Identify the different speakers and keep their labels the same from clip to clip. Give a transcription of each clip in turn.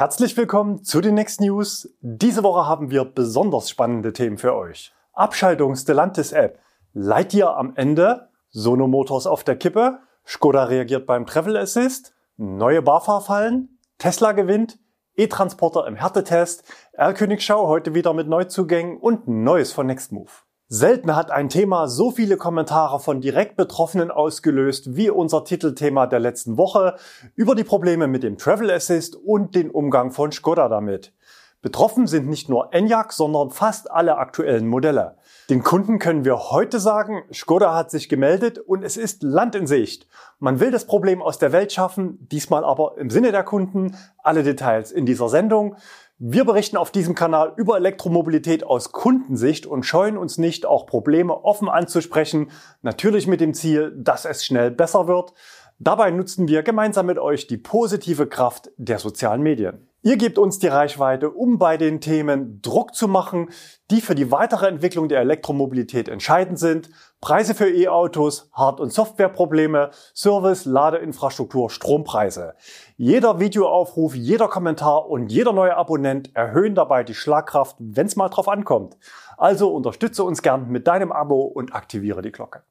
Speaker 1: Herzlich willkommen zu den Next News. Diese Woche haben wir besonders spannende Themen für euch. Abschaltung Stellantis App. Lightyear am Ende. Sono Motors auf der Kippe. Skoda reagiert beim Travel Assist. Neue BAFA-Fallen. Tesla gewinnt. E-Transporter im Härtetest. R-Königschau heute wieder mit Neuzugängen und Neues von Nextmove. Selten hat ein Thema so viele Kommentare von direkt Betroffenen ausgelöst wie unser Titelthema der letzten Woche über die Probleme mit dem Travel Assist und den Umgang von Skoda damit. Betroffen sind nicht nur Enyaq, sondern fast alle aktuellen Modelle. Den Kunden können wir heute sagen, Skoda hat sich gemeldet und es ist Land in Sicht. Man will das Problem aus der Welt schaffen, diesmal aber im Sinne der Kunden. Alle Details in dieser Sendung. Wir berichten auf diesem Kanal über Elektromobilität aus Kundensicht und scheuen uns nicht, auch Probleme offen anzusprechen, natürlich mit dem Ziel, dass es schnell besser wird. Dabei nutzen wir gemeinsam mit euch die positive Kraft der sozialen Medien. Ihr gebt uns die Reichweite, um bei den Themen Druck zu machen, die für die weitere Entwicklung der Elektromobilität entscheidend sind. Preise für E-Autos, Hard- und Softwareprobleme, Service, Ladeinfrastruktur, Strompreise. Jeder Videoaufruf, jeder Kommentar und jeder neue Abonnent erhöhen dabei die Schlagkraft, wenn es mal drauf ankommt. Also unterstütze uns gern mit deinem Abo und aktiviere die Glocke.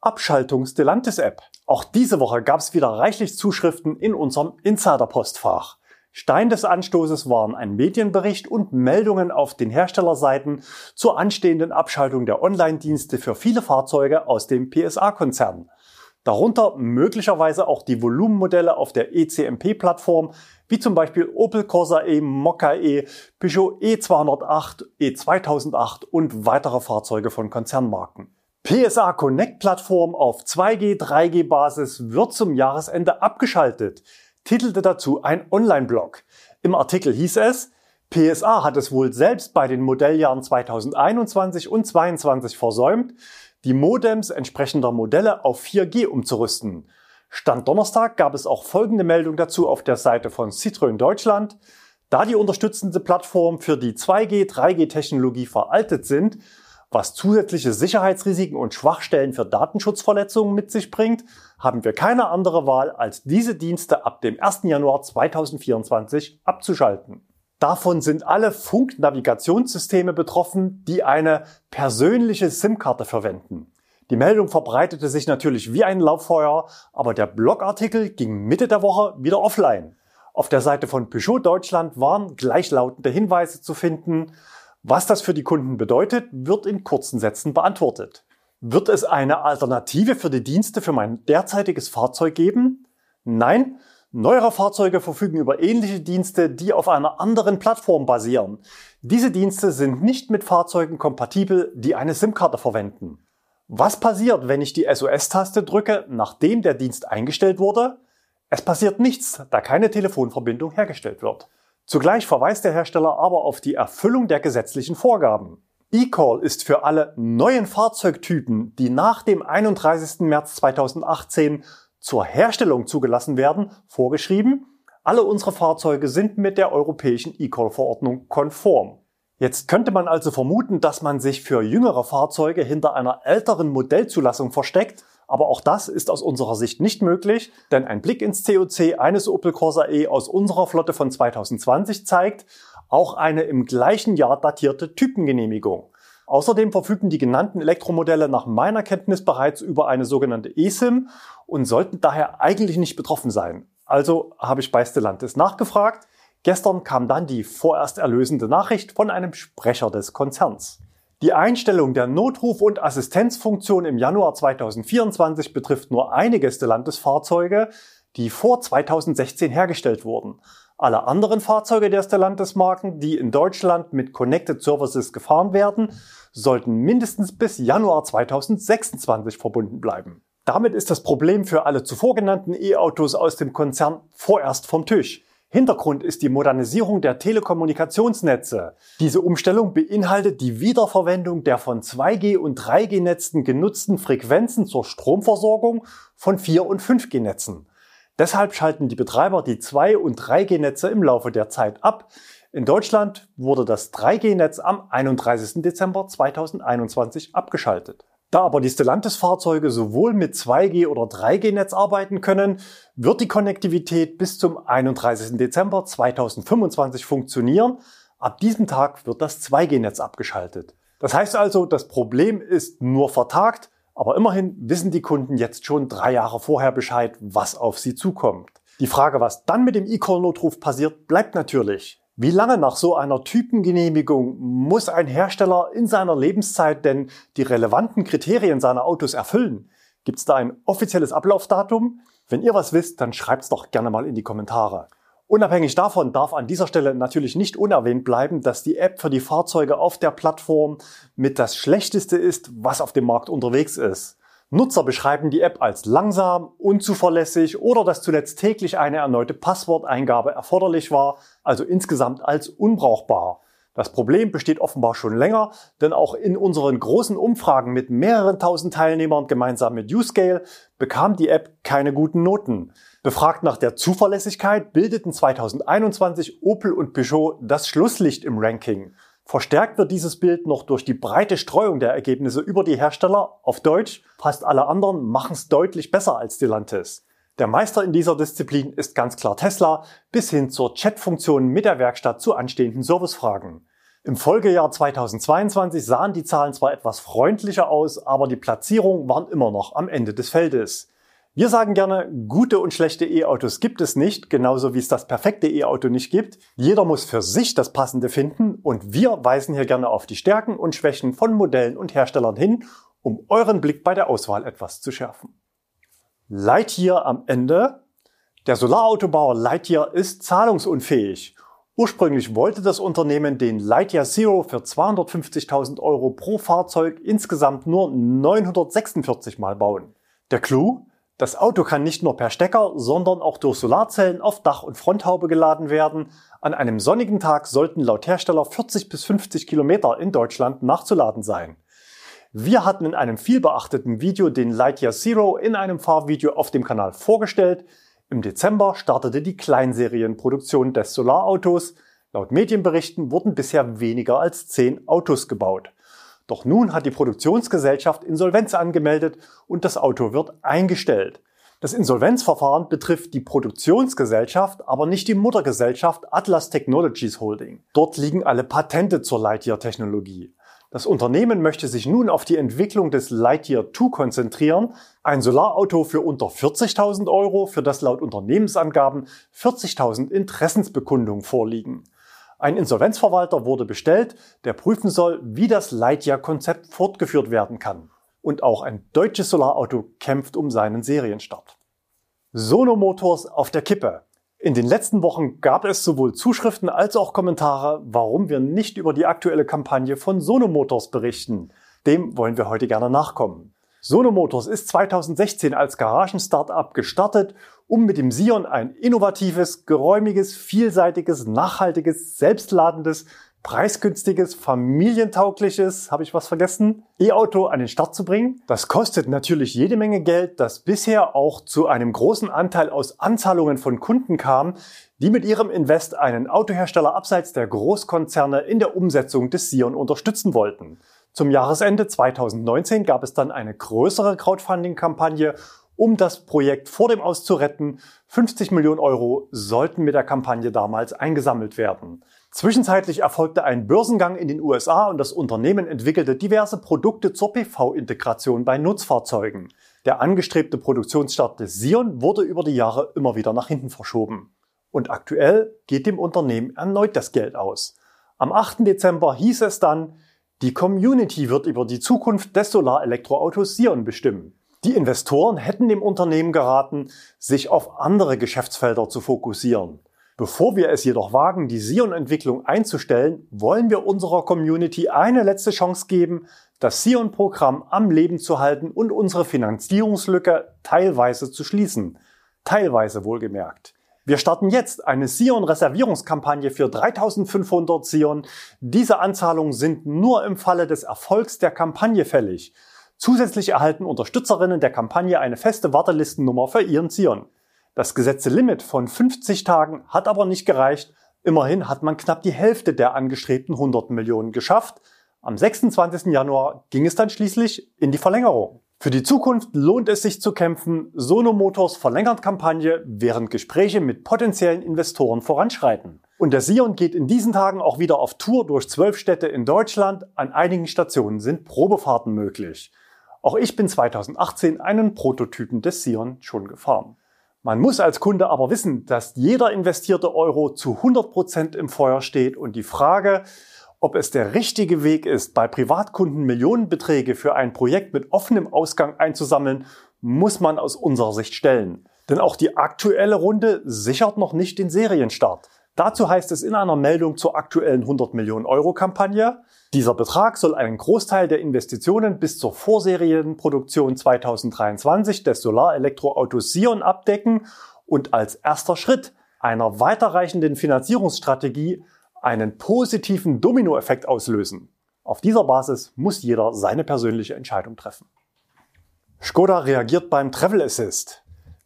Speaker 1: Abschaltung Stellantis App. Auch diese Woche gab es wieder reichlich Zuschriften in unserem Insider-Postfach. Stein des Anstoßes waren ein Medienbericht und Meldungen auf den Herstellerseiten zur anstehenden Abschaltung der Online-Dienste für viele Fahrzeuge aus dem PSA-Konzern. Darunter möglicherweise auch die Volumenmodelle auf der ECMP-Plattform, wie zum Beispiel Opel Corsa E, Mokka E, Peugeot E208, E2008 und weitere Fahrzeuge von Konzernmarken. PSA Connect Plattform auf 2G, 3G Basis wird zum Jahresende abgeschaltet, titelte dazu ein Online-Blog. Im Artikel hieß es, PSA hat es wohl selbst bei den Modelljahren 2021 und 2022 versäumt, die Modems entsprechender Modelle auf 4G umzurüsten. Stand Donnerstag gab es auch folgende Meldung dazu auf der Seite von Citroën Deutschland. Da die unterstützende Plattform für die 2G, 3G Technologie veraltet sind, was zusätzliche Sicherheitsrisiken und Schwachstellen für Datenschutzverletzungen mit sich bringt, haben wir keine andere Wahl, als diese Dienste ab dem 1. Januar 2024 abzuschalten. Davon sind alle Funknavigationssysteme betroffen, die eine persönliche SIM-Karte verwenden. Die Meldung verbreitete sich natürlich wie ein Lauffeuer, aber der Blogartikel ging Mitte der Woche wieder offline. Auf der Seite von Peugeot Deutschland waren gleichlautende Hinweise zu finden, was das für die Kunden bedeutet, wird in kurzen Sätzen beantwortet. Wird es eine Alternative für die Dienste für mein derzeitiges Fahrzeug geben? Nein, neuere Fahrzeuge verfügen über ähnliche Dienste, die auf einer anderen Plattform basieren. Diese Dienste sind nicht mit Fahrzeugen kompatibel, die eine SIM-Karte verwenden. Was passiert, wenn ich die SOS-Taste drücke, nachdem der Dienst eingestellt wurde? Es passiert nichts, da keine Telefonverbindung hergestellt wird. Zugleich verweist der Hersteller aber auf die Erfüllung der gesetzlichen Vorgaben. eCall ist für alle neuen Fahrzeugtypen, die nach dem 31. März 2018 zur Herstellung zugelassen werden, vorgeschrieben. Alle unsere Fahrzeuge sind mit der europäischen eCall-Verordnung konform. Jetzt könnte man also vermuten, dass man sich für jüngere Fahrzeuge hinter einer älteren Modellzulassung versteckt aber auch das ist aus unserer Sicht nicht möglich, denn ein Blick ins COC eines Opel Corsa E aus unserer Flotte von 2020 zeigt auch eine im gleichen Jahr datierte Typengenehmigung. Außerdem verfügen die genannten Elektromodelle nach meiner Kenntnis bereits über eine sogenannte eSIM und sollten daher eigentlich nicht betroffen sein. Also habe ich bei Stellantis nachgefragt. Gestern kam dann die vorerst erlösende Nachricht von einem Sprecher des Konzerns. Die Einstellung der Notruf- und Assistenzfunktion im Januar 2024 betrifft nur einige Stellantis-Fahrzeuge, die vor 2016 hergestellt wurden. Alle anderen Fahrzeuge der Stellantis-Marken, die in Deutschland mit Connected Services gefahren werden, sollten mindestens bis Januar 2026 verbunden bleiben. Damit ist das Problem für alle zuvor genannten E-Autos aus dem Konzern vorerst vom Tisch. Hintergrund ist die Modernisierung der Telekommunikationsnetze. Diese Umstellung beinhaltet die Wiederverwendung der von 2G und 3G-Netzen genutzten Frequenzen zur Stromversorgung von 4 und 5G-Netzen. Deshalb schalten die Betreiber die 2 und 3G-Netze im Laufe der Zeit ab. In Deutschland wurde das 3G-Netz am 31. Dezember 2021 abgeschaltet. Da aber die Stellantis-Fahrzeuge sowohl mit 2G oder 3G-Netz arbeiten können, wird die Konnektivität bis zum 31. Dezember 2025 funktionieren. Ab diesem Tag wird das 2G-Netz abgeschaltet. Das heißt also, das Problem ist nur vertagt, aber immerhin wissen die Kunden jetzt schon drei Jahre vorher Bescheid, was auf sie zukommt. Die Frage, was dann mit dem E-Call-Notruf passiert, bleibt natürlich. Wie lange nach so einer Typengenehmigung muss ein Hersteller in seiner Lebenszeit denn die relevanten Kriterien seiner Autos erfüllen? Gibt es da ein offizielles Ablaufdatum? Wenn ihr was wisst, dann schreibt's doch gerne mal in die Kommentare. Unabhängig davon darf an dieser Stelle natürlich nicht unerwähnt bleiben, dass die App für die Fahrzeuge auf der Plattform mit das Schlechteste ist, was auf dem Markt unterwegs ist. Nutzer beschreiben die App als langsam, unzuverlässig oder dass zuletzt täglich eine erneute Passworteingabe erforderlich war, also insgesamt als unbrauchbar. Das Problem besteht offenbar schon länger, denn auch in unseren großen Umfragen mit mehreren tausend Teilnehmern gemeinsam mit Uscale bekam die App keine guten Noten. Befragt nach der Zuverlässigkeit bildeten 2021 Opel und Peugeot das Schlusslicht im Ranking. Verstärkt wird dieses Bild noch durch die breite Streuung der Ergebnisse über die Hersteller. Auf Deutsch, fast alle anderen machen es deutlich besser als Stellantis. Der Meister in dieser Disziplin ist ganz klar Tesla, bis hin zur Chat-Funktion mit der Werkstatt zu anstehenden Servicefragen. Im Folgejahr 2022 sahen die Zahlen zwar etwas freundlicher aus, aber die Platzierungen waren immer noch am Ende des Feldes. Wir sagen gerne, gute und schlechte E-Autos gibt es nicht, genauso wie es das perfekte E-Auto nicht gibt. Jeder muss für sich das Passende finden und wir weisen hier gerne auf die Stärken und Schwächen von Modellen und Herstellern hin, um euren Blick bei der Auswahl etwas zu schärfen. Lightyear am Ende. Der Solarautobauer Lightyear ist zahlungsunfähig. Ursprünglich wollte das Unternehmen den Lightyear Zero für 250.000 Euro pro Fahrzeug insgesamt nur 946 Mal bauen. Der Clou? Das Auto kann nicht nur per Stecker, sondern auch durch Solarzellen auf Dach und Fronthaube geladen werden. An einem sonnigen Tag sollten laut Hersteller 40 bis 50 Kilometer in Deutschland nachzuladen sein. Wir hatten in einem vielbeachteten Video den Lightyear Zero in einem Fahrvideo auf dem Kanal vorgestellt. Im Dezember startete die Kleinserienproduktion des Solarautos. Laut Medienberichten wurden bisher weniger als 10 Autos gebaut. Doch nun hat die Produktionsgesellschaft Insolvenz angemeldet und das Auto wird eingestellt. Das Insolvenzverfahren betrifft die Produktionsgesellschaft, aber nicht die Muttergesellschaft Atlas Technologies Holding. Dort liegen alle Patente zur Lightyear-Technologie. Das Unternehmen möchte sich nun auf die Entwicklung des Lightyear 2 konzentrieren, ein Solarauto für unter 40.000 Euro, für das laut Unternehmensangaben 40.000 Interessensbekundungen vorliegen. Ein Insolvenzverwalter wurde bestellt, der prüfen soll, wie das Lightyear-Konzept fortgeführt werden kann. Und auch ein deutsches Solarauto kämpft um seinen Serienstart. Sono Motors auf der Kippe. In den letzten Wochen gab es sowohl Zuschriften als auch Kommentare, warum wir nicht über die aktuelle Kampagne von Sono Motors berichten. Dem wollen wir heute gerne nachkommen. Sono Motors ist 2016 als Garagen-Startup gestartet um mit dem Sion ein innovatives, geräumiges, vielseitiges, nachhaltiges, selbstladendes, preisgünstiges, familientaugliches, habe ich was vergessen, E-Auto an den Start zu bringen. Das kostet natürlich jede Menge Geld, das bisher auch zu einem großen Anteil aus Anzahlungen von Kunden kam, die mit ihrem Invest einen Autohersteller abseits der Großkonzerne in der Umsetzung des Sion unterstützen wollten. Zum Jahresende 2019 gab es dann eine größere Crowdfunding-Kampagne um das Projekt vor dem Aus zu retten. 50 Millionen Euro sollten mit der Kampagne damals eingesammelt werden. Zwischenzeitlich erfolgte ein Börsengang in den USA und das Unternehmen entwickelte diverse Produkte zur PV-Integration bei Nutzfahrzeugen. Der angestrebte Produktionsstart des Sion wurde über die Jahre immer wieder nach hinten verschoben. Und aktuell geht dem Unternehmen erneut das Geld aus. Am 8. Dezember hieß es dann, die Community wird über die Zukunft des Solarelektroautos Sion bestimmen. Die Investoren hätten dem Unternehmen geraten, sich auf andere Geschäftsfelder zu fokussieren. Bevor wir es jedoch wagen, die Sion-Entwicklung einzustellen, wollen wir unserer Community eine letzte Chance geben, das Sion-Programm am Leben zu halten und unsere Finanzierungslücke teilweise zu schließen. Teilweise wohlgemerkt. Wir starten jetzt eine Sion-Reservierungskampagne für 3500 Sion. Diese Anzahlungen sind nur im Falle des Erfolgs der Kampagne fällig. Zusätzlich erhalten Unterstützerinnen der Kampagne eine feste Wartelistennummer für ihren Zion. Das gesetzte Limit von 50 Tagen hat aber nicht gereicht. Immerhin hat man knapp die Hälfte der angestrebten 100 Millionen geschafft. Am 26. Januar ging es dann schließlich in die Verlängerung. Für die Zukunft lohnt es sich zu kämpfen. Sono Motors verlängert Kampagne, während Gespräche mit potenziellen Investoren voranschreiten. Und der Sion geht in diesen Tagen auch wieder auf Tour durch zwölf Städte in Deutschland. An einigen Stationen sind Probefahrten möglich. Auch ich bin 2018 einen Prototypen des Sion schon gefahren. Man muss als Kunde aber wissen, dass jeder investierte Euro zu 100 Prozent im Feuer steht und die Frage, ob es der richtige Weg ist, bei Privatkunden Millionenbeträge für ein Projekt mit offenem Ausgang einzusammeln, muss man aus unserer Sicht stellen. Denn auch die aktuelle Runde sichert noch nicht den Serienstart. Dazu heißt es in einer Meldung zur aktuellen 100 Millionen Euro Kampagne, dieser Betrag soll einen Großteil der Investitionen bis zur Vorserienproduktion 2023 des Solarelektroautos Sion abdecken und als erster Schritt einer weiterreichenden Finanzierungsstrategie einen positiven Dominoeffekt auslösen. Auf dieser Basis muss jeder seine persönliche Entscheidung treffen. Skoda reagiert beim Travel Assist.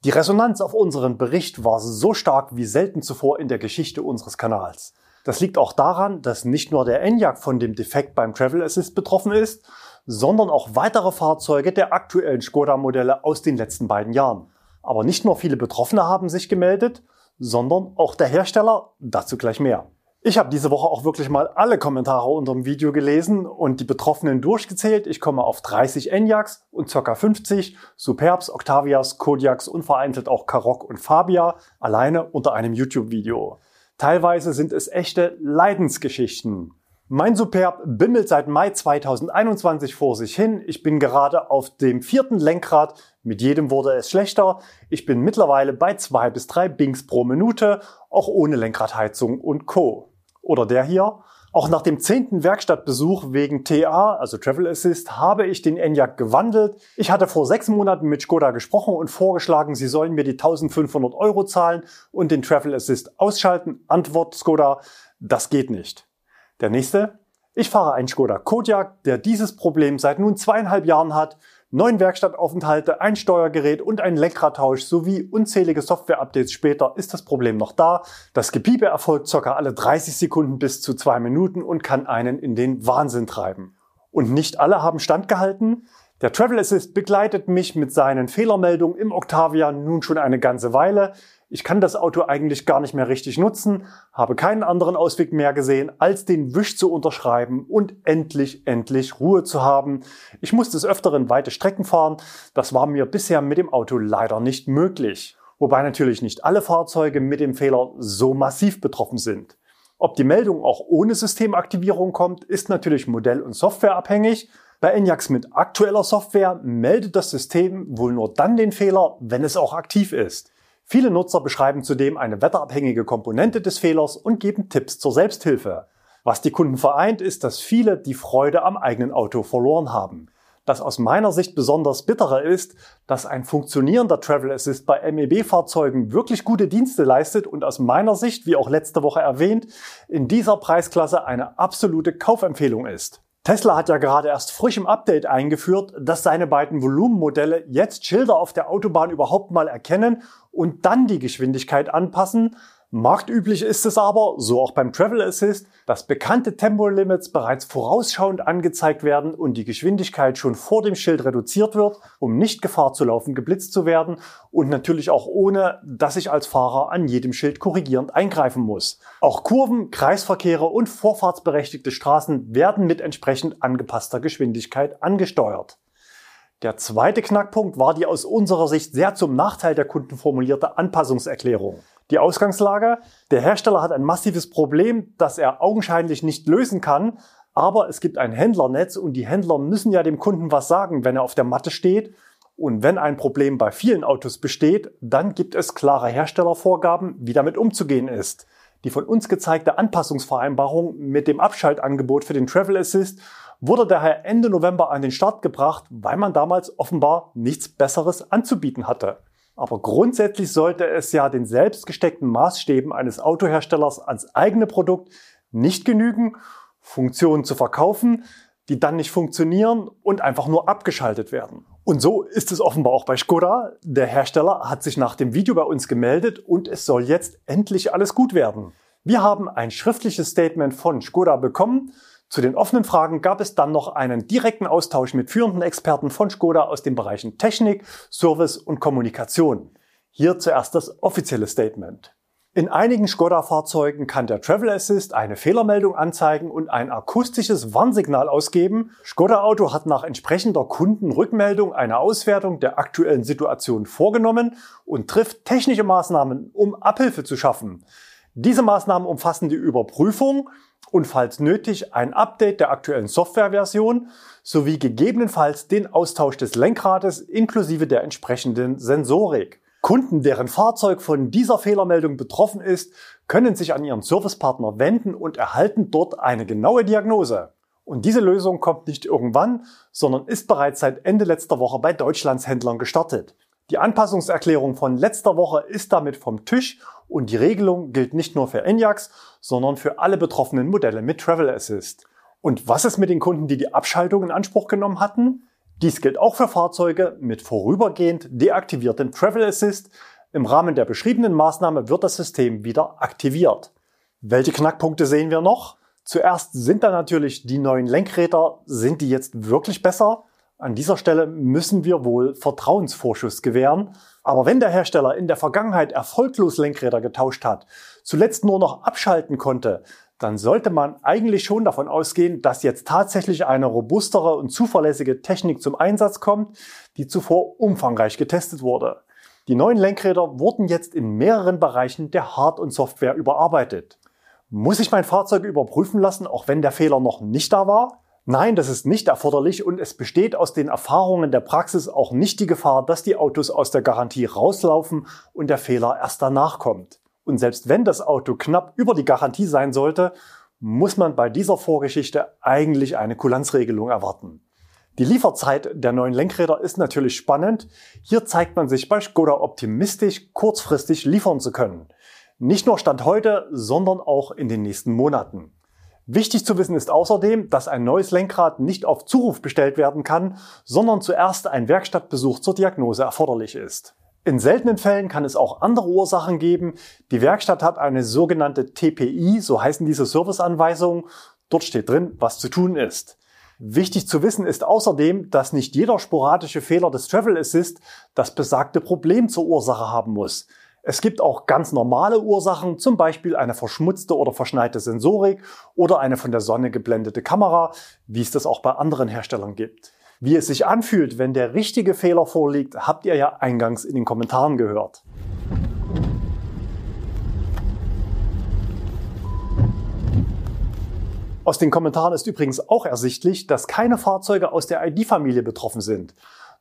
Speaker 1: Die Resonanz auf unseren Bericht war so stark wie selten zuvor in der Geschichte unseres Kanals. Das liegt auch daran, dass nicht nur der Enyaq von dem Defekt beim Travel Assist betroffen ist, sondern auch weitere Fahrzeuge der aktuellen Skoda-Modelle aus den letzten beiden Jahren. Aber nicht nur viele Betroffene haben sich gemeldet, sondern auch der Hersteller, dazu gleich mehr. Ich habe diese Woche auch wirklich mal alle Kommentare unter dem Video gelesen und die Betroffenen durchgezählt. Ich komme auf 30 Enyaqs und ca. 50 Superbs, Octavias, Kodiaks und vereinzelt auch Karoq und Fabia alleine unter einem YouTube-Video. Teilweise sind es echte Leidensgeschichten. Mein Superb bimmelt seit Mai 2021 vor sich hin. Ich bin gerade auf dem vierten Lenkrad. Mit jedem wurde es schlechter. Ich bin mittlerweile bei zwei bis drei Bings pro Minute, auch ohne Lenkradheizung und Co oder der hier. Auch nach dem zehnten Werkstattbesuch wegen TA, also Travel Assist, habe ich den Enyaq gewandelt. Ich hatte vor sechs Monaten mit Skoda gesprochen und vorgeschlagen, sie sollen mir die 1500 Euro zahlen und den Travel Assist ausschalten. Antwort Skoda, das geht nicht. Der nächste. Ich fahre einen Skoda Kodiaq, der dieses Problem seit nun zweieinhalb Jahren hat neun Werkstattaufenthalte, ein Steuergerät und ein Lenkradtausch sowie unzählige Software-Updates später ist das Problem noch da. Das Gepiepe erfolgt ca. alle 30 Sekunden bis zu zwei Minuten und kann einen in den Wahnsinn treiben. Und nicht alle haben standgehalten. Der Travel Assist begleitet mich mit seinen Fehlermeldungen im Octavia nun schon eine ganze Weile. Ich kann das Auto eigentlich gar nicht mehr richtig nutzen, habe keinen anderen Ausweg mehr gesehen, als den Wisch zu unterschreiben und endlich, endlich Ruhe zu haben. Ich musste des Öfteren weite Strecken fahren. Das war mir bisher mit dem Auto leider nicht möglich. Wobei natürlich nicht alle Fahrzeuge mit dem Fehler so massiv betroffen sind. Ob die Meldung auch ohne Systemaktivierung kommt, ist natürlich modell- und softwareabhängig. Bei Enyaqs mit aktueller Software meldet das System wohl nur dann den Fehler, wenn es auch aktiv ist. Viele Nutzer beschreiben zudem eine wetterabhängige Komponente des Fehlers und geben Tipps zur Selbsthilfe. Was die Kunden vereint, ist, dass viele die Freude am eigenen Auto verloren haben. Das aus meiner Sicht besonders bittere ist, dass ein funktionierender Travel Assist bei MEB-Fahrzeugen wirklich gute Dienste leistet und aus meiner Sicht, wie auch letzte Woche erwähnt, in dieser Preisklasse eine absolute Kaufempfehlung ist. Tesla hat ja gerade erst frisch im Update eingeführt, dass seine beiden Volumenmodelle jetzt Schilder auf der Autobahn überhaupt mal erkennen und dann die Geschwindigkeit anpassen, Marktüblich ist es aber, so auch beim Travel Assist, dass bekannte Tempolimits bereits vorausschauend angezeigt werden und die Geschwindigkeit schon vor dem Schild reduziert wird, um nicht Gefahr zu laufen, geblitzt zu werden und natürlich auch ohne, dass ich als Fahrer an jedem Schild korrigierend eingreifen muss. Auch Kurven, Kreisverkehre und vorfahrtsberechtigte Straßen werden mit entsprechend angepasster Geschwindigkeit angesteuert. Der zweite Knackpunkt war die aus unserer Sicht sehr zum Nachteil der Kunden formulierte Anpassungserklärung. Die Ausgangslage, der Hersteller hat ein massives Problem, das er augenscheinlich nicht lösen kann, aber es gibt ein Händlernetz und die Händler müssen ja dem Kunden was sagen, wenn er auf der Matte steht. Und wenn ein Problem bei vielen Autos besteht, dann gibt es klare Herstellervorgaben, wie damit umzugehen ist. Die von uns gezeigte Anpassungsvereinbarung mit dem Abschaltangebot für den Travel Assist wurde daher Ende November an den Start gebracht, weil man damals offenbar nichts Besseres anzubieten hatte. Aber grundsätzlich sollte es ja den selbst gesteckten Maßstäben eines Autoherstellers ans eigene Produkt nicht genügen, Funktionen zu verkaufen, die dann nicht funktionieren und einfach nur abgeschaltet werden. Und so ist es offenbar auch bei Skoda. Der Hersteller hat sich nach dem Video bei uns gemeldet und es soll jetzt endlich alles gut werden. Wir haben ein schriftliches Statement von Skoda bekommen Zu den offenen Fragen gab es dann noch einen direkten Austausch mit führenden Experten von Skoda aus den Bereichen Technik, Service und Kommunikation. Hier zuerst das offizielle Statement. In einigen Skoda-Fahrzeugen kann der Travel Assist eine Fehlermeldung anzeigen und ein akustisches Warnsignal ausgeben. Skoda Auto hat nach entsprechender Kundenrückmeldung eine Auswertung der aktuellen Situation vorgenommen und trifft technische Maßnahmen, um Abhilfe zu schaffen. Diese Maßnahmen umfassen die Überprüfung und falls nötig ein Update der aktuellen Softwareversion sowie gegebenenfalls den Austausch des Lenkrades inklusive der entsprechenden Sensorik. Kunden, deren Fahrzeug von dieser Fehlermeldung betroffen ist, können sich an ihren Servicepartner wenden und erhalten dort eine genaue Diagnose. Und diese Lösung kommt nicht irgendwann, sondern ist bereits seit Ende letzter Woche bei Deutschlands Händlern gestartet. Die Anpassungserklärung von letzter Woche ist damit vom Tisch und die Regelung gilt nicht nur für Enyaq, sondern für alle betroffenen Modelle mit Travel Assist. Und was ist mit den Kunden, die die Abschaltung in Anspruch genommen hatten? Dies gilt auch für Fahrzeuge mit vorübergehend deaktiviertem Travel Assist. Im Rahmen der beschriebenen Maßnahme wird das System wieder aktiviert. Welche Knackpunkte sehen wir noch? Zuerst sind da natürlich die neuen Lenkräder. Sind die jetzt wirklich besser? An dieser Stelle müssen wir wohl Vertrauensvorschuss gewähren. Aber wenn der Hersteller in der Vergangenheit erfolglos Lenkräder getauscht hat, zuletzt nur noch abschalten konnte, dann sollte man eigentlich schon davon ausgehen, dass jetzt tatsächlich eine robustere und zuverlässige Technik zum Einsatz kommt, die zuvor umfangreich getestet wurde. Die neuen Lenkräder wurden jetzt in mehreren Bereichen der Hard- und Software überarbeitet. Muss ich mein Fahrzeug überprüfen lassen, auch wenn der Fehler noch nicht da war? Nein, das ist nicht erforderlich und es besteht aus den Erfahrungen der Praxis auch nicht die Gefahr, dass die Autos aus der Garantie rauslaufen und der Fehler erst danach kommt. Und selbst wenn das Auto knapp über die Garantie sein sollte, muss man bei dieser Vorgeschichte eigentlich eine Kulanzregelung erwarten. Die Lieferzeit der neuen Lenkräder ist natürlich spannend. Hier zeigt man sich bei Skoda optimistisch, kurzfristig liefern zu können. Nicht nur Stand heute, sondern auch in den nächsten Monaten. Wichtig zu wissen ist außerdem, dass ein neues Lenkrad nicht auf Zuruf bestellt werden kann, sondern zuerst ein Werkstattbesuch zur Diagnose erforderlich ist. In seltenen Fällen kann es auch andere Ursachen geben. Die Werkstatt hat eine sogenannte TPI, so heißen diese Serviceanweisungen. Dort steht drin, was zu tun ist. Wichtig zu wissen ist außerdem, dass nicht jeder sporadische Fehler des Travel Assist das besagte Problem zur Ursache haben muss. Es gibt auch ganz normale Ursachen, zum Beispiel eine verschmutzte oder verschneite Sensorik oder eine von der Sonne geblendete Kamera, wie es das auch bei anderen Herstellern gibt. Wie es sich anfühlt, wenn der richtige Fehler vorliegt, habt ihr ja eingangs in den Kommentaren gehört. Aus den Kommentaren ist übrigens auch ersichtlich, dass keine Fahrzeuge aus der ID-Familie betroffen sind.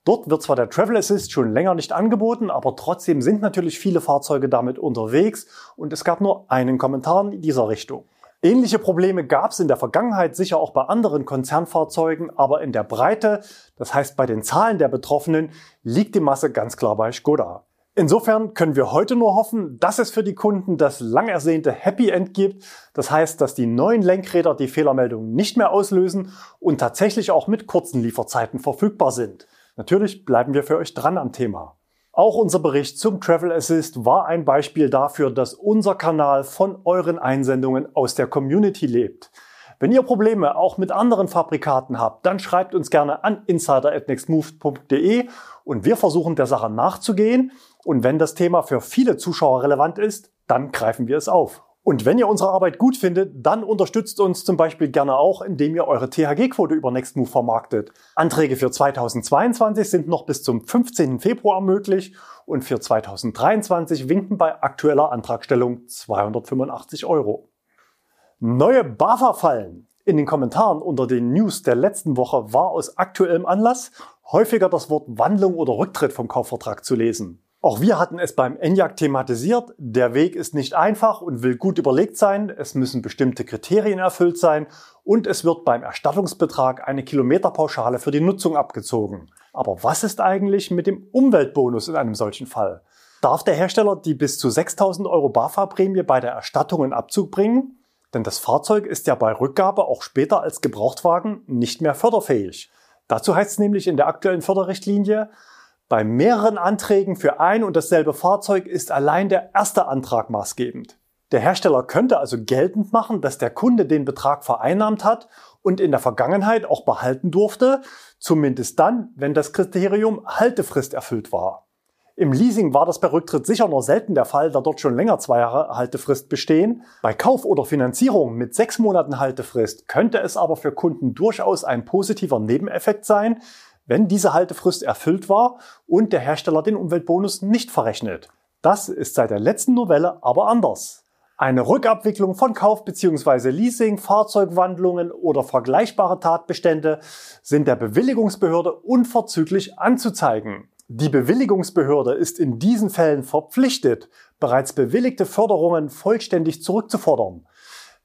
Speaker 1: Dort wird zwar der Travel Assist schon länger nicht angeboten, aber trotzdem sind natürlich viele Fahrzeuge damit unterwegs und es gab nur einen Kommentar in dieser Richtung. Ähnliche Probleme gab es in der Vergangenheit sicher auch bei anderen Konzernfahrzeugen, aber in der Breite, das heißt bei den Zahlen der Betroffenen, liegt die Masse ganz klar bei Skoda. Insofern können wir heute nur hoffen, dass es für die Kunden das lang ersehnte Happy End gibt. Das heißt, dass die neuen Lenkräder die Fehlermeldung nicht mehr auslösen und tatsächlich auch mit kurzen Lieferzeiten verfügbar sind. Natürlich bleiben wir für euch dran am Thema. Auch unser Bericht zum Travel Assist war ein Beispiel dafür, dass unser Kanal von euren Einsendungen aus der Community lebt. Wenn ihr Probleme auch mit anderen Fabrikaten habt, dann schreibt uns gerne an insider@nextmove.de und wir versuchen der Sache nachzugehen. Und wenn das Thema für viele Zuschauer relevant ist, dann greifen wir es auf. Und wenn ihr unsere Arbeit gut findet, dann unterstützt uns zum Beispiel gerne auch, indem ihr eure THG-Quote über Nextmove vermarktet. Anträge für 2022 sind noch bis zum 15. Februar möglich und für 2023 winken bei aktueller Antragstellung 285 Euro. Neue BAFA-Fallen. In den Kommentaren unter den News der letzten Woche war aus aktuellem Anlass häufiger das Wort Wandlung oder Rücktritt vom Kaufvertrag zu lesen. Auch wir hatten es beim ENIAC thematisiert. Der Weg ist nicht einfach und will gut überlegt sein. Es müssen bestimmte Kriterien erfüllt sein und es wird beim Erstattungsbetrag eine Kilometerpauschale für die Nutzung abgezogen. Aber was ist eigentlich mit dem Umweltbonus in einem solchen Fall? Darf der Hersteller die bis zu 6000 Euro BAFA-Prämie bei der Erstattung in Abzug bringen? Denn das Fahrzeug ist ja bei Rückgabe auch später als Gebrauchtwagen nicht mehr förderfähig. Dazu heißt es nämlich in der aktuellen Förderrichtlinie, bei mehreren Anträgen für ein und dasselbe Fahrzeug ist allein der erste Antrag maßgebend. Der Hersteller könnte also geltend machen, dass der Kunde den Betrag vereinnahmt hat und in der Vergangenheit auch behalten durfte, zumindest dann, wenn das Kriterium Haltefrist erfüllt war. Im Leasing war das bei Rücktritt sicher nur selten der Fall, da dort schon länger zwei Jahre Haltefrist bestehen. Bei Kauf oder Finanzierung mit sechs Monaten Haltefrist könnte es aber für Kunden durchaus ein positiver Nebeneffekt sein, wenn diese Haltefrist erfüllt war und der Hersteller den Umweltbonus nicht verrechnet. Das ist seit der letzten Novelle aber anders. Eine Rückabwicklung von Kauf bzw. Leasing, Fahrzeugwandlungen oder vergleichbare Tatbestände sind der Bewilligungsbehörde unverzüglich anzuzeigen. Die Bewilligungsbehörde ist in diesen Fällen verpflichtet, bereits bewilligte Förderungen vollständig zurückzufordern.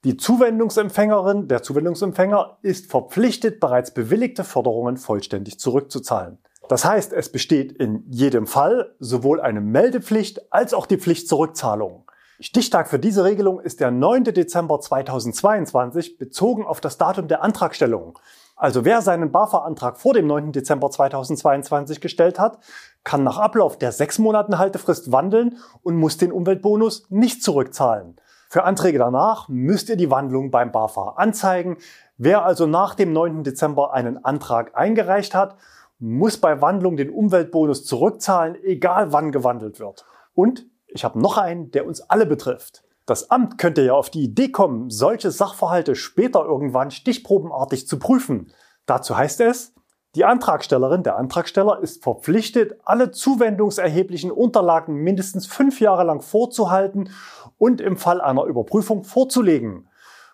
Speaker 1: Die Zuwendungsempfängerin, der Zuwendungsempfänger ist verpflichtet, bereits bewilligte Förderungen vollständig zurückzuzahlen. Das heißt, es besteht in jedem Fall sowohl eine Meldepflicht als auch die Pflicht zur Rückzahlung. Stichtag für diese Regelung ist der 9. Dezember 2022 bezogen auf das Datum der Antragstellung. Also wer seinen BAFA-Antrag vor dem 9. Dezember 2022 gestellt hat, kann nach Ablauf der sechs Monaten Haltefrist wandeln und muss den Umweltbonus nicht zurückzahlen. Für Anträge danach müsst ihr die Wandlung beim BAFA anzeigen. Wer also nach dem 9. Dezember einen Antrag eingereicht hat, muss bei Wandlung den Umweltbonus zurückzahlen, egal wann gewandelt wird. Und ich habe noch einen, der uns alle betrifft. Das Amt könnte ja auf die Idee kommen, solche Sachverhalte später irgendwann stichprobenartig zu prüfen. Dazu heißt es, die Antragstellerin, der Antragsteller ist verpflichtet, alle zuwendungserheblichen Unterlagen mindestens fünf Jahre lang vorzuhalten und im Fall einer Überprüfung vorzulegen.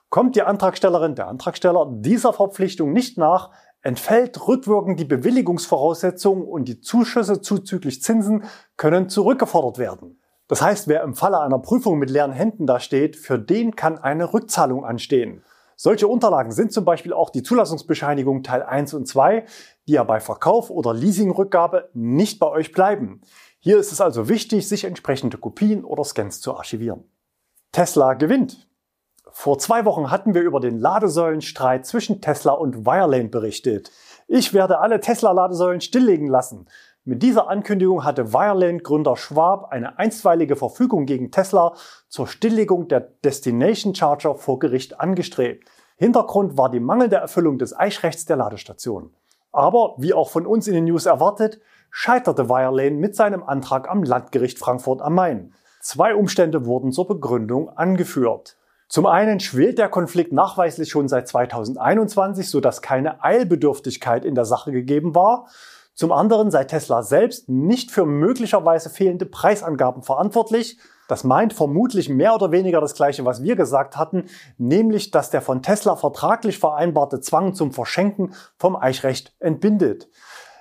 Speaker 1: Kommt die Antragstellerin, der Antragsteller dieser Verpflichtung nicht nach, entfällt rückwirkend die Bewilligungsvoraussetzung und die Zuschüsse zuzüglich Zinsen können zurückgefordert werden. Das heißt, wer im Falle einer Prüfung mit leeren Händen dasteht, für den kann eine Rückzahlung anstehen. Solche Unterlagen sind zum Beispiel auch die Zulassungsbescheinigung Teil 1 und 2, die ja bei Verkauf oder Leasingrückgabe nicht bei euch bleiben. Hier ist es also wichtig, sich entsprechende Kopien oder Scans zu archivieren. Tesla gewinnt. Vor zwei Wochen hatten wir über den Ladesäulenstreit zwischen Tesla und Wirelane berichtet. Ich werde alle Tesla-Ladesäulen stilllegen lassen. Mit dieser Ankündigung hatte Wirelane-Gründer Schwab eine einstweilige Verfügung gegen Tesla zur Stilllegung der Destination Charger vor Gericht angestrebt. Hintergrund war die mangelnde Erfüllung des Eichrechts der Ladestation. Aber, wie auch von uns in den News erwartet, scheiterte Wirelane mit seinem Antrag am Landgericht Frankfurt am Main. Zwei Umstände wurden zur Begründung angeführt. Zum einen schwelt der Konflikt nachweislich schon seit 2021, sodass keine Eilbedürftigkeit in der Sache gegeben war. Zum anderen sei Tesla selbst nicht für möglicherweise fehlende Preisangaben verantwortlich. Das meint vermutlich mehr oder weniger das Gleiche, was wir gesagt hatten, nämlich, dass der von Tesla vertraglich vereinbarte Zwang zum Verschenken vom Eichrecht entbindet.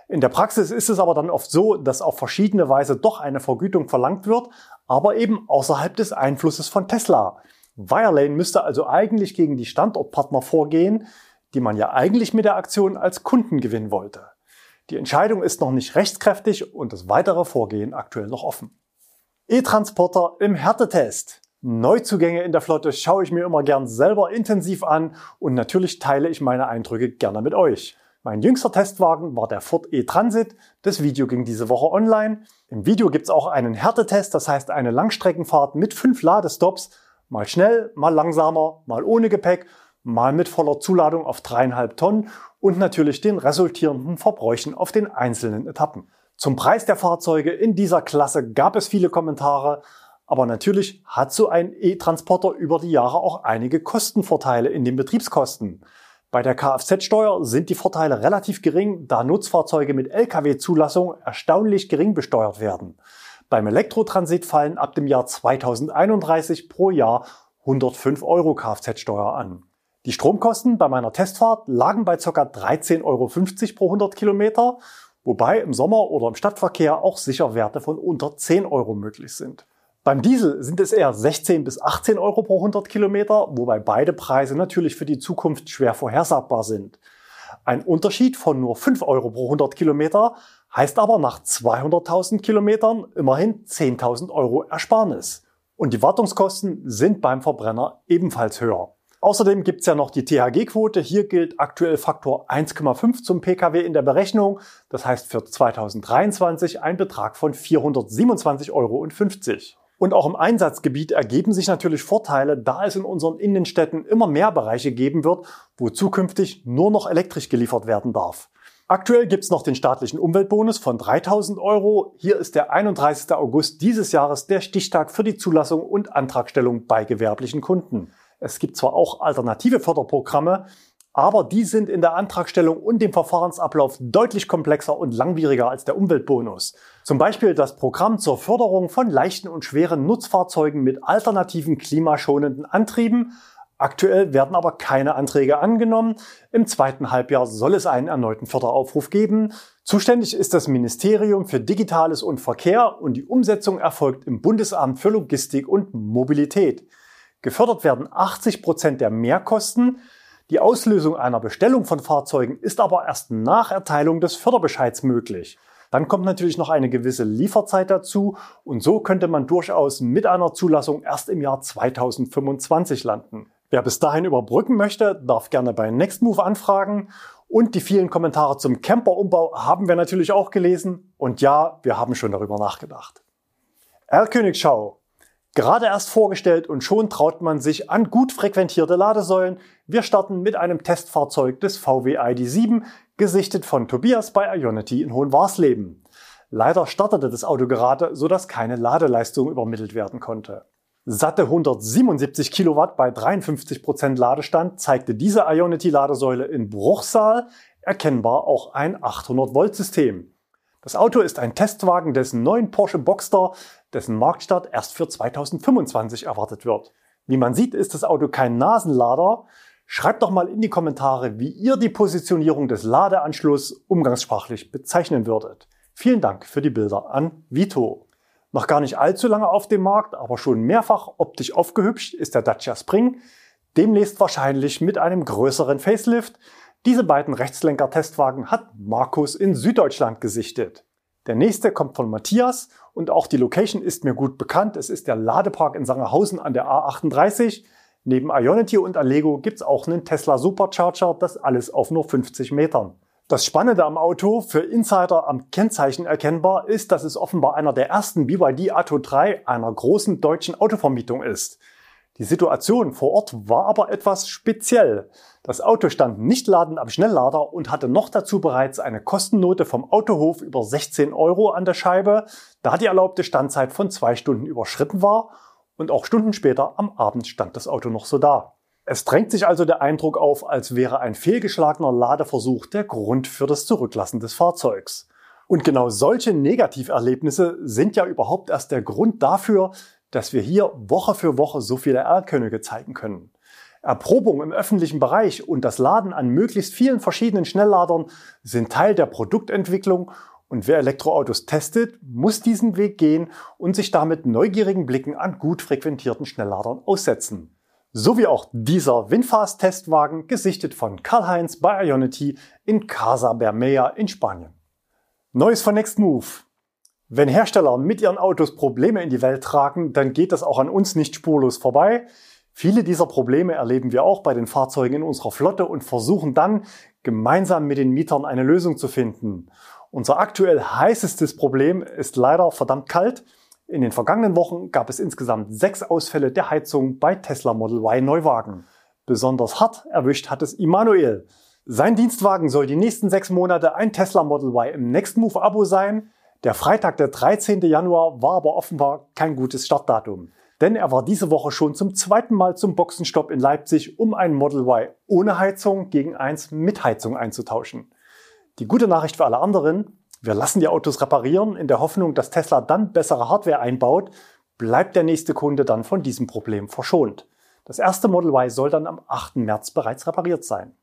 Speaker 1: In der Praxis ist es aber dann oft so, dass auf verschiedene Weise doch eine Vergütung verlangt wird, aber eben außerhalb des Einflusses von Tesla. Wirelane müsste also eigentlich gegen die Standortpartner vorgehen, die man ja eigentlich mit der Aktion als Kunden gewinnen wollte. Die Entscheidung ist noch nicht rechtskräftig und das weitere Vorgehen aktuell noch offen. E-Transporter im Härtetest. Neuzugänge in der Flotte schaue ich mir immer gern selber intensiv an und natürlich teile ich meine Eindrücke gerne mit euch. Mein jüngster Testwagen war der Ford E-Transit. Das Video ging diese Woche online. Im Video gibt's auch einen Härtetest, das heißt eine Langstreckenfahrt mit fünf Ladestops. Mal schnell, mal langsamer, mal ohne Gepäck, mal mit voller Zuladung auf dreieinhalb Tonnen und natürlich den resultierenden Verbräuchen auf den einzelnen Etappen. Zum Preis der Fahrzeuge in dieser Klasse gab es viele Kommentare, aber natürlich hat so ein E-Transporter über die Jahre auch einige Kostenvorteile in den Betriebskosten. Bei der Kfz-Steuer sind die Vorteile relativ gering, da Nutzfahrzeuge mit Lkw-Zulassung erstaunlich gering besteuert werden. Beim Elektrotransit fallen ab dem Jahr 2031 pro Jahr 105 Euro Kfz-Steuer an. Die Stromkosten bei meiner Testfahrt lagen bei ca. 13,50 Euro pro 100 Kilometer, wobei im Sommer oder im Stadtverkehr auch sicher Werte von unter 10 Euro möglich sind. Beim Diesel sind es eher 16 bis 18 Euro pro 100 Kilometer, wobei beide Preise natürlich für die Zukunft schwer vorhersagbar sind. Ein Unterschied von nur 5 Euro pro 100 Kilometer heißt aber nach 200.000 Kilometern immerhin 10.000 Euro Ersparnis. Und die Wartungskosten sind beim Verbrenner ebenfalls höher. Außerdem gibt's ja noch die THG-Quote. Hier gilt aktuell Faktor 1,5 zum Pkw in der Berechnung. Das heißt für 2023 ein Betrag von 427,50 Euro. Und auch im Einsatzgebiet ergeben sich natürlich Vorteile, da es in unseren Innenstädten immer mehr Bereiche geben wird, wo zukünftig nur noch elektrisch geliefert werden darf. Aktuell gibt's noch den staatlichen Umweltbonus von 3000 Euro. Hier ist der 31. August dieses Jahres der Stichtag für die Zulassung und Antragstellung bei gewerblichen Kunden. Es gibt zwar auch alternative Förderprogramme, aber die sind in der Antragstellung und dem Verfahrensablauf deutlich komplexer und langwieriger als der Umweltbonus. Zum Beispiel das Programm zur Förderung von leichten und schweren Nutzfahrzeugen mit alternativen klimaschonenden Antrieben. Aktuell werden aber keine Anträge angenommen. Im zweiten Halbjahr soll es einen erneuten Förderaufruf geben. Zuständig ist das Ministerium für Digitales und Verkehr und die Umsetzung erfolgt im Bundesamt für Logistik und Mobilität. Gefördert werden 80 Prozent der Mehrkosten. Die Auslösung einer Bestellung von Fahrzeugen ist aber erst nach Erteilung des Förderbescheids möglich. Dann kommt natürlich noch eine gewisse Lieferzeit dazu und so könnte man durchaus mit einer Zulassung erst im Jahr 2025 landen. Wer bis dahin überbrücken möchte, darf gerne bei Nextmove anfragen. Und die vielen Kommentare zum Camperumbau haben wir natürlich auch gelesen. Und ja, wir haben schon darüber nachgedacht. Erlkönigschau Gerade erst vorgestellt und schon traut man sich an gut frequentierte Ladesäulen. Wir starten mit einem Testfahrzeug des VW ID7, gesichtet von Tobias bei Ionity in Hohenwarsleben. Leider startete das Auto gerade, sodass keine Ladeleistung übermittelt werden konnte. Satte 177 Kilowatt bei 53 Prozent Ladestand zeigte diese Ionity-Ladesäule in Bruchsal, erkennbar auch ein 800 Volt System. Das Auto ist ein Testwagen des neuen Porsche Boxster, dessen Marktstart erst für 2025 erwartet wird. Wie man sieht, ist das Auto kein Nasenlader. Schreibt doch mal in die Kommentare, wie ihr die Positionierung des Ladeanschlusses umgangssprachlich bezeichnen würdet. Vielen Dank für die Bilder an Vito. Noch gar nicht allzu lange auf dem Markt, aber schon mehrfach optisch aufgehübscht ist der Dacia Spring, demnächst wahrscheinlich mit einem größeren Facelift, diese beiden Rechtslenker-Testwagen hat Markus in Süddeutschland gesichtet. Der nächste kommt von Matthias und auch die Location ist mir gut bekannt. Es ist der Ladepark in Sangerhausen an der A38. Neben Ionity und Allego gibt's auch einen Tesla Supercharger, das alles auf nur 50 Metern. Das Spannende am Auto, für Insider am Kennzeichen erkennbar, ist, dass es offenbar einer der ersten BYD Atto 3 einer großen deutschen Autovermietung ist. Die Situation vor Ort war aber etwas speziell. Das Auto stand nicht ladend am Schnelllader und hatte noch dazu bereits eine Kostennote vom Autohof über 16 Euro an der Scheibe, da die erlaubte Standzeit von zwei Stunden überschritten war und auch Stunden später am Abend stand das Auto noch so da. Es drängt sich also der Eindruck auf, als wäre ein fehlgeschlagener Ladeversuch der Grund für das Zurücklassen des Fahrzeugs. Und genau solche Negativerlebnisse sind ja überhaupt erst der Grund dafür, dass wir hier Woche für Woche so viele Erlkönige zeigen können. Erprobung im öffentlichen Bereich und das Laden an möglichst vielen verschiedenen Schnellladern sind Teil der Produktentwicklung und wer Elektroautos testet, muss diesen Weg gehen und sich damit neugierigen Blicken an gut frequentierten Schnellladern aussetzen. So wie auch dieser Winfast-Testwagen, gesichtet von Karl-Heinz bei Ionity in Casa Bermeja in Spanien. Neues von Next Move. Wenn Hersteller mit ihren Autos Probleme in die Welt tragen, dann geht das auch an uns nicht spurlos vorbei. Viele dieser Probleme erleben wir auch bei den Fahrzeugen in unserer Flotte und versuchen dann gemeinsam mit den Mietern eine Lösung zu finden. Unser aktuell heißestes Problem ist leider verdammt kalt. In den vergangenen Wochen gab es insgesamt sechs Ausfälle der Heizung bei Tesla Model Y Neuwagen. Besonders hart erwischt hat es Immanuel. Sein Dienstwagen soll die nächsten sechs Monate ein Tesla Model Y im Next Move Abo sein. Der Freitag, der 13. Januar, war aber offenbar kein gutes Startdatum. Denn er war diese Woche schon zum zweiten Mal zum Boxenstopp in Leipzig, um ein Model Y ohne Heizung gegen eins mit Heizung einzutauschen. Die gute Nachricht für alle anderen, wir lassen die Autos reparieren in der Hoffnung, dass Tesla dann bessere Hardware einbaut, bleibt der nächste Kunde dann von diesem Problem verschont. Das erste Model Y soll dann am 8. März bereits repariert sein.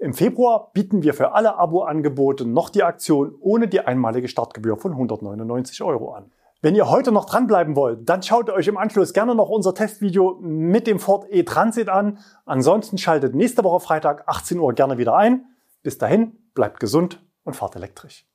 Speaker 1: Im Februar bieten wir für alle Abo-Angebote noch die Aktion ohne die einmalige Startgebühr von 199 Euro an. Wenn ihr heute noch dranbleiben wollt, dann schaut euch im Anschluss gerne noch unser Testvideo mit dem Ford e-Transit an. Ansonsten schaltet nächste Woche Freitag 18 Uhr gerne wieder ein. Bis dahin, bleibt gesund und fahrt elektrisch.